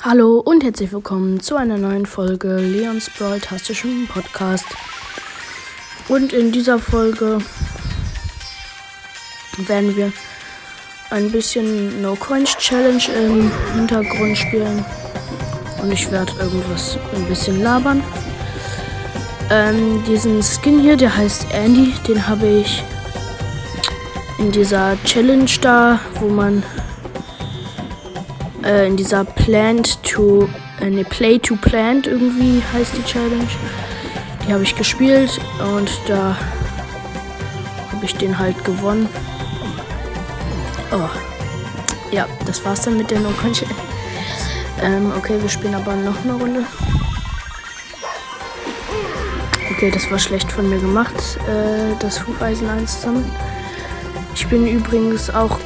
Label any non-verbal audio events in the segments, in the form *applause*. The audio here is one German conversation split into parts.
Hallo und herzlich willkommen zu einer neuen Folge Leons Brawl-tastischen Podcast. Und in dieser Folge werden wir ein bisschen No Coins Challenge im Hintergrund spielen. Und ich werde irgendwas ein bisschen labern. Ähm, diesen Skin hier, der heißt Andy, den habe ich in dieser Challenge da, wo man äh, in dieser Plant to, äh, ne, Play to Plant irgendwie heißt die Challenge. Die habe ich gespielt und da habe ich den halt gewonnen. Oh. Ja, das war's dann mit der no *laughs* ähm, okay, wir spielen aber noch eine Runde. Okay, das war schlecht von mir gemacht, äh, das Hufeisen einzusammeln. Ich bin übrigens auch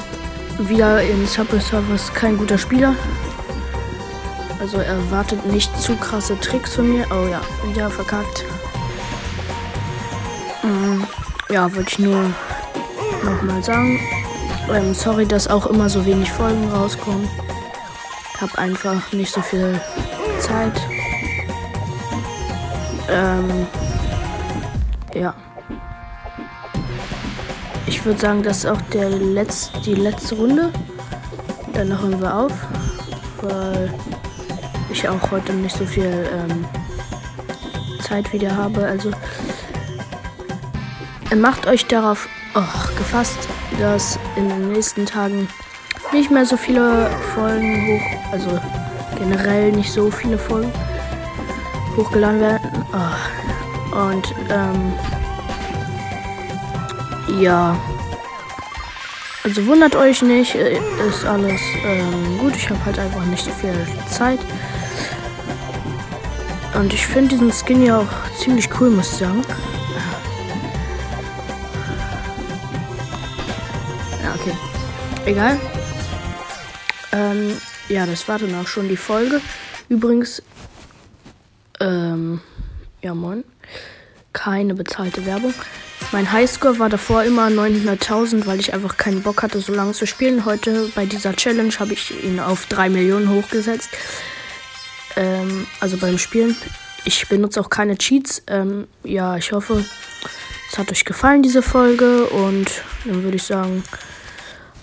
wieder in Subway Surfers kein guter Spieler. Also erwartet nicht zu krasse Tricks von mir. Oh ja, wieder verkackt. Mm, ja, wollte ich nur nochmal sagen. Ähm, sorry, dass auch immer so wenig Folgen rauskommen. Hab einfach nicht so viel Zeit. Ähm, ja. Ich würde sagen, das ist auch der Letz-, die letzte Runde. Dann hören wir auf, weil ich auch heute nicht so viel ähm, Zeit wieder habe. Also macht euch darauf oh, gefasst, dass in den nächsten Tagen nicht mehr so viele Folgen hoch, also generell nicht so viele Folgen hochgeladen werden. Oh. Und ähm, ja. Also wundert euch nicht, äh, ist alles ähm, gut. Ich habe halt einfach nicht viel Zeit. Und ich finde diesen Skin ja auch ziemlich cool, muss ich sagen. Ja, okay. Egal. Ähm, ja, das war dann auch schon die Folge. Übrigens, ähm, ja moin. Keine bezahlte Werbung. Mein Highscore war davor immer 900.000, weil ich einfach keinen Bock hatte, so lange zu spielen. Heute bei dieser Challenge habe ich ihn auf 3 Millionen hochgesetzt. Ähm, also beim Spielen. Ich benutze auch keine Cheats. Ähm, ja, ich hoffe, es hat euch gefallen, diese Folge. Und dann würde ich sagen,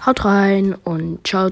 haut rein und ciao.